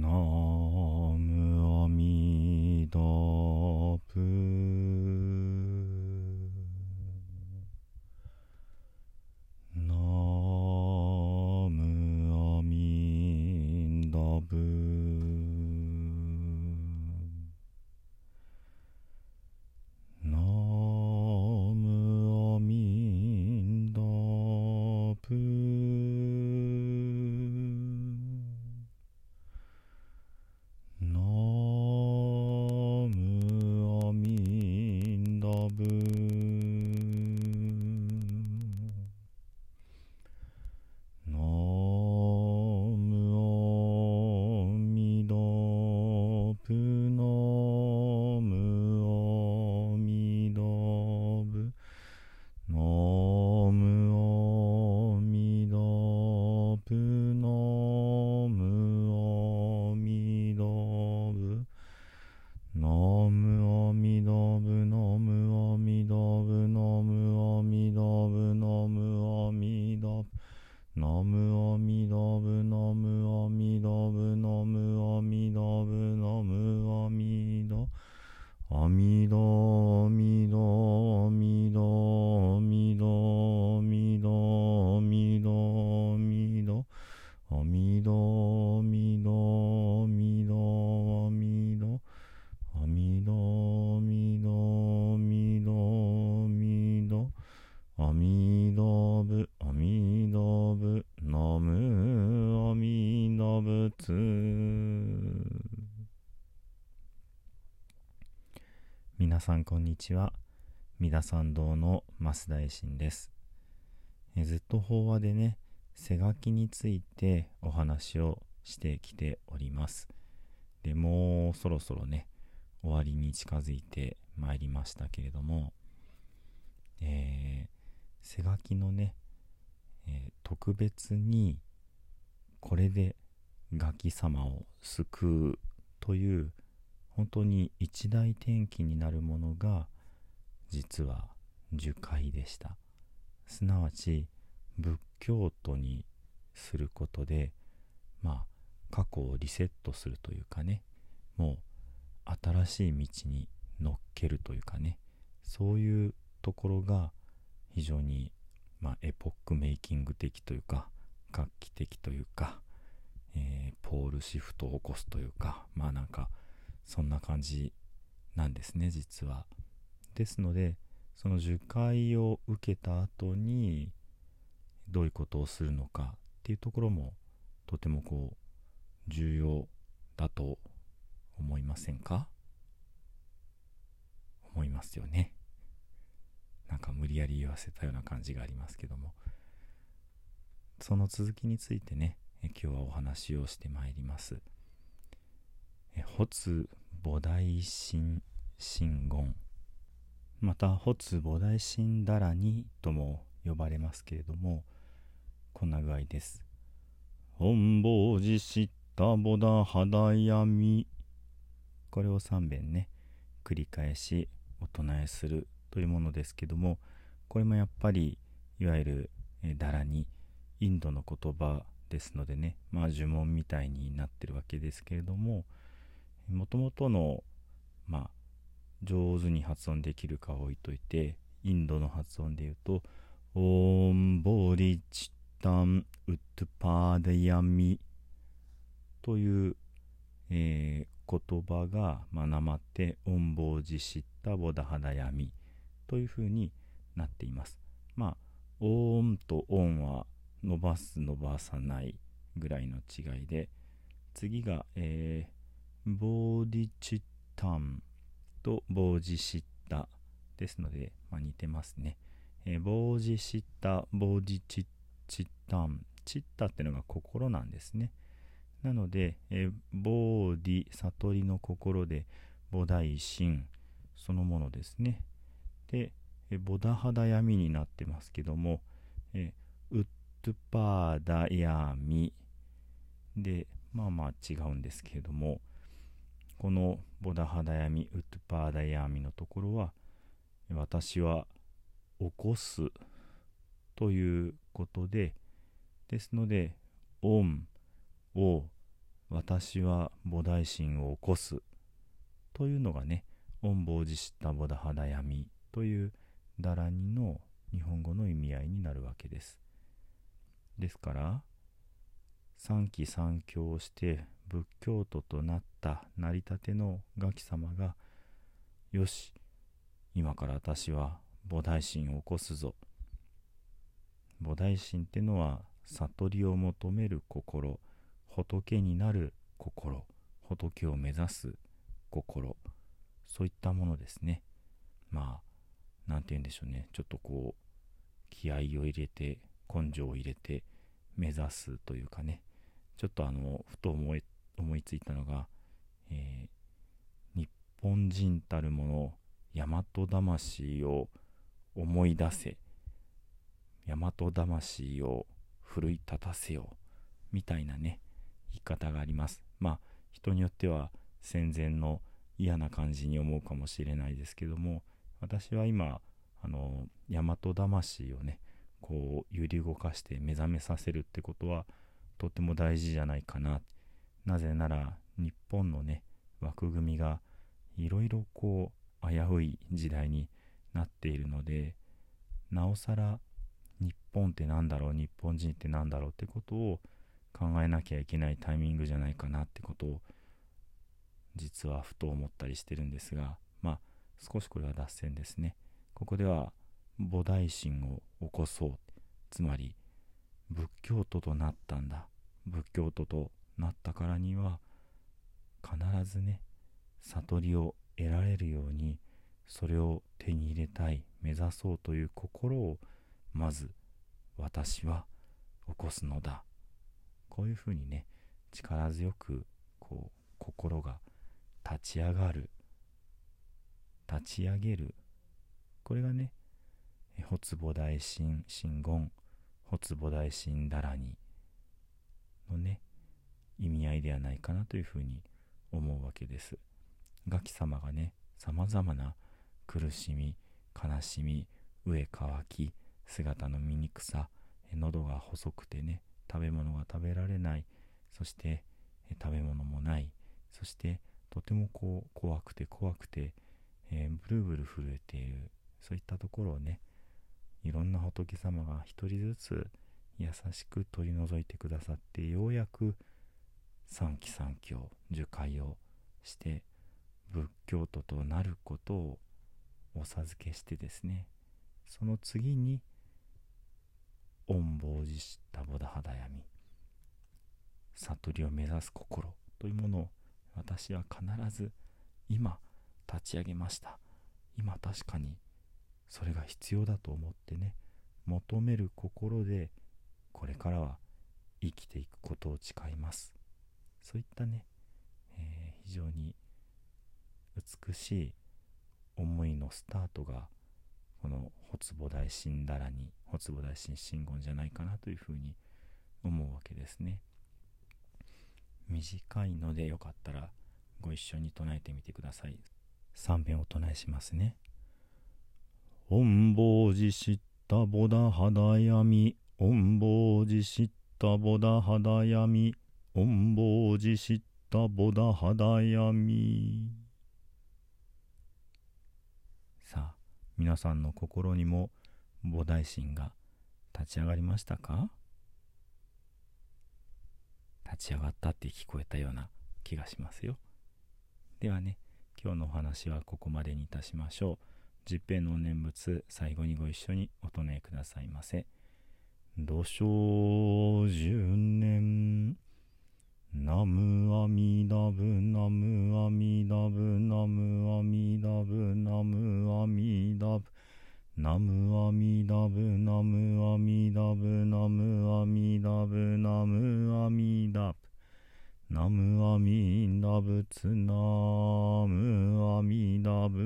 なあ。Boo. みの皆さんこんにちは。三田参道の増大臣です。えずっと法話でね背書きについてお話をしてきております。でもうそろそろね終わりに近づいてまいりましたけれどもえー背書きのね、えー特別にこれでガキ様を救うという本当に一大転機になるものが実は樹海でした。すなわち仏教徒にすることでまあ過去をリセットするというかねもう新しい道に乗っけるというかねそういうところが非常に、まあ、エポックメイキング的というか画期的というか、えーポールシフトを起こすというかまあなんかそんな感じなんですね実は。ですのでその受会を受けた後にどういうことをするのかっていうところもとてもこう重要だと思いませんか？思いますよね。なんか無理やり言わせたような感じがありますけどもその続きについてね今日はお話をしてまいりますえ発菩提心真言また発菩提心だらにとも呼ばれますけれどもこんな具合です。本坊寺知った菩提肌闇。これを3遍ね繰り返しお唱えするというものですけどもこれもやっぱりいわゆるえーダラにインドの言葉ですのでねまあ呪文みたいになってるわけですけれどももともとのまあ上手に発音できるかは置いといてインドの発音で言うと「オンボリチタンウッドパーデヤミ」という、えー言葉が、まあ、なまって「オンボージシッタボダハダヤミ」というふうになっています。まあ、オーンとオンは伸ばす伸ばさないぐらいの違いで、次が、えーボーディチッタンとボージシッタですので、まあ、似てますね。えーボージシッタ、ボーディチッチッタン。チッタってのが心なんですね。なので、えーボーディ、悟りの心で、菩提心そのものですね。で、えボダハダヤミになってますけども、えウッドパーダヤミで、まあまあ違うんですけれども、このボダハダヤミ、ウッドパーダヤミのところは、私は起こすということで、ですので、オンを私は菩提心を起こすというのがね恩坊寺知った菩提肌闇というダラニの日本語の意味合いになるわけです。ですから三期三教をして仏教徒となった成り立てのガキ様がよし今から私は菩提心を起こすぞ。菩提心ってのは悟りを求める心仏になる心仏を目指す心そういったものですね。まあ何て言うんでしょうね。ちょっとこう気合を入れて根性を入れて目指すというかねちょっとあのふと思い思いついたのが、えー、日本人たるもの大和魂を思い出せ大和魂を奮い立たせよみたいなね言い方があります。まあ人によっては戦前の嫌な感じに思うかもしれないですけども私は今あの大和魂をねこう揺り動かして目覚めさせるってことはとても大事じゃないかななぜなら日本のね枠組みがいろいろこう危うい時代になっているのでなおさら日本って何だろう日本人って何だろうってことを考えなきゃいけないタイミングじゃないかなってことを実はふと思ったりしてるんですがまあ少しこれは脱線ですね。ここでは菩提心を起こそう。つまり仏教徒となったんだ。仏教徒となったからには必ずね悟りを得られるようにそれを手に入れたい目指そうという心をまず私は起こすのだ。こういうふうにね力強くこう心が立ち上がる立ち上げる。これがね発菩提心真言発菩提心だらにのね意味合いではないかなというふうに思うわけです。ガキ様がねさまざまな苦しみ悲しみ飢え渇き姿の醜さ喉が細くてね食べ物が食べられないそして食べ物もないそしてとてもこう怖くて怖くて、えー、ブルブル震えているそういったところをねいろんな仏様が一人ずつ優しく取り除いてくださってようやく三期三教受戒をして仏教徒となることをお授けしてですねその次に恩坊寺した菩提肌闇悟りを目指す心というものを私は必ず今立ち上げました。今確かにそれが必要だと思ってね求める心でこれからは生きていくことを誓います。そういったね、えー、非常に美しい思いのスタートがこの発菩提心だらに発菩提心真言じゃないかなというふうに思うわけですね。短いのでよかったらご一緒に唱えてみてください。3遍お唱えしますね。恩坊寺知った菩提肌闇恩坊寺知った菩提肌闇恩坊寺知った菩提肌闇さあ皆さんの心にも菩提心が立ち上がりましたか？立ち上がったって聞こえたような気がしますよ。ではね今日のお話はここまでにいたしましょう。十平の念仏最後にご一緒にお唱えくださいませ。土生十年ナムアミダブナムアミダブナムアミダブナムアミダブナムアミダブナムアミダブナムアミダブナムアミダブ。ナムアミダブツナムアミダブ。